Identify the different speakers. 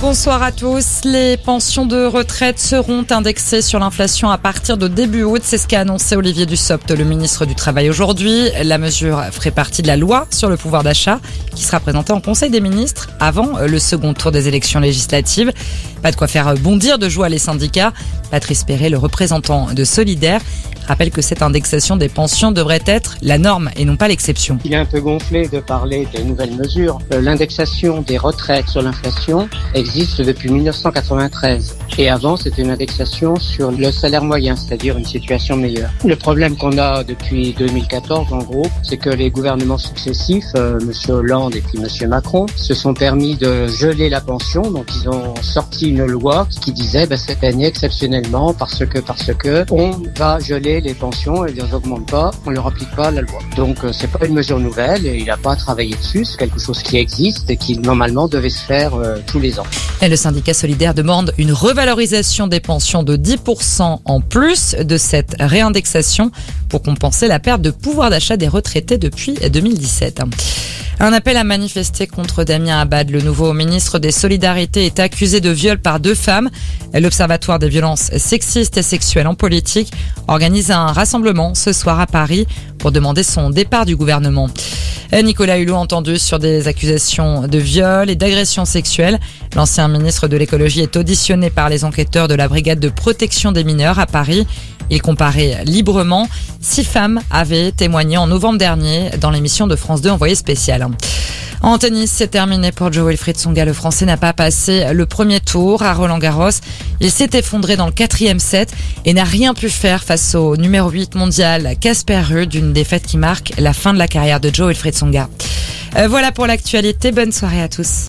Speaker 1: Bonsoir à tous. Les pensions de retraite seront indexées sur l'inflation à partir de début août. C'est ce qu'a annoncé Olivier Dussopt, le ministre du Travail aujourd'hui. La mesure ferait partie de la loi sur le pouvoir d'achat qui sera présentée en Conseil des ministres avant le second tour des élections législatives. Pas de quoi faire bondir de joie les syndicats. Patrice Perret, le représentant de Solidaire, rappelle que cette indexation des pensions devrait être la norme et non pas l'exception.
Speaker 2: Il est un peu gonflé de parler de nouvelles mesures. Euh, l'indexation des retraites sur l'inflation existe depuis 1993. Et avant, c'était une indexation sur le salaire moyen, c'est-à-dire une situation meilleure. Le problème qu'on a depuis 2014, en gros, c'est que les gouvernements successifs, euh, M. Hollande et puis M. Macron, se sont permis de geler la pension. Donc, ils ont sorti une loi qui disait, ben, cette année, exceptionnellement, parce que, parce que, on va geler les pensions et les augmente pas, on leur applique pas la loi. Donc, euh, c'est pas une mesure nouvelle et il n'a pas travaillé dessus. C'est quelque chose qui existe et qui, normalement, devait se faire euh, tous les ans.
Speaker 1: Et le syndicat solidaire demande une revalorisation des pensions de 10% en plus de cette réindexation pour compenser la perte de pouvoir d'achat des retraités depuis 2017. Un appel à manifester contre Damien Abad, le nouveau ministre des Solidarités, est accusé de viol par deux femmes. L'Observatoire des violences sexistes et sexuelles en politique organise un rassemblement ce soir à Paris pour demander son départ du gouvernement. Nicolas Hulot entendu sur des accusations de viol et d'agression sexuelle. L'ancien ministre de l'écologie est auditionné par les enquêteurs de la brigade de protection des mineurs à Paris. Il comparait librement. Six femmes avaient témoigné en novembre dernier dans l'émission de France 2 Envoyé spécial. En tennis, c'est terminé pour Joe Wilfried Songa. Le Français n'a pas passé le premier tour à Roland Garros. Il s'est effondré dans le quatrième set et n'a rien pu faire face au numéro 8 mondial Casper Ruud, une défaite qui marque la fin de la carrière de Joe Wilfried Songa. Euh, voilà pour l'actualité. Bonne soirée à tous.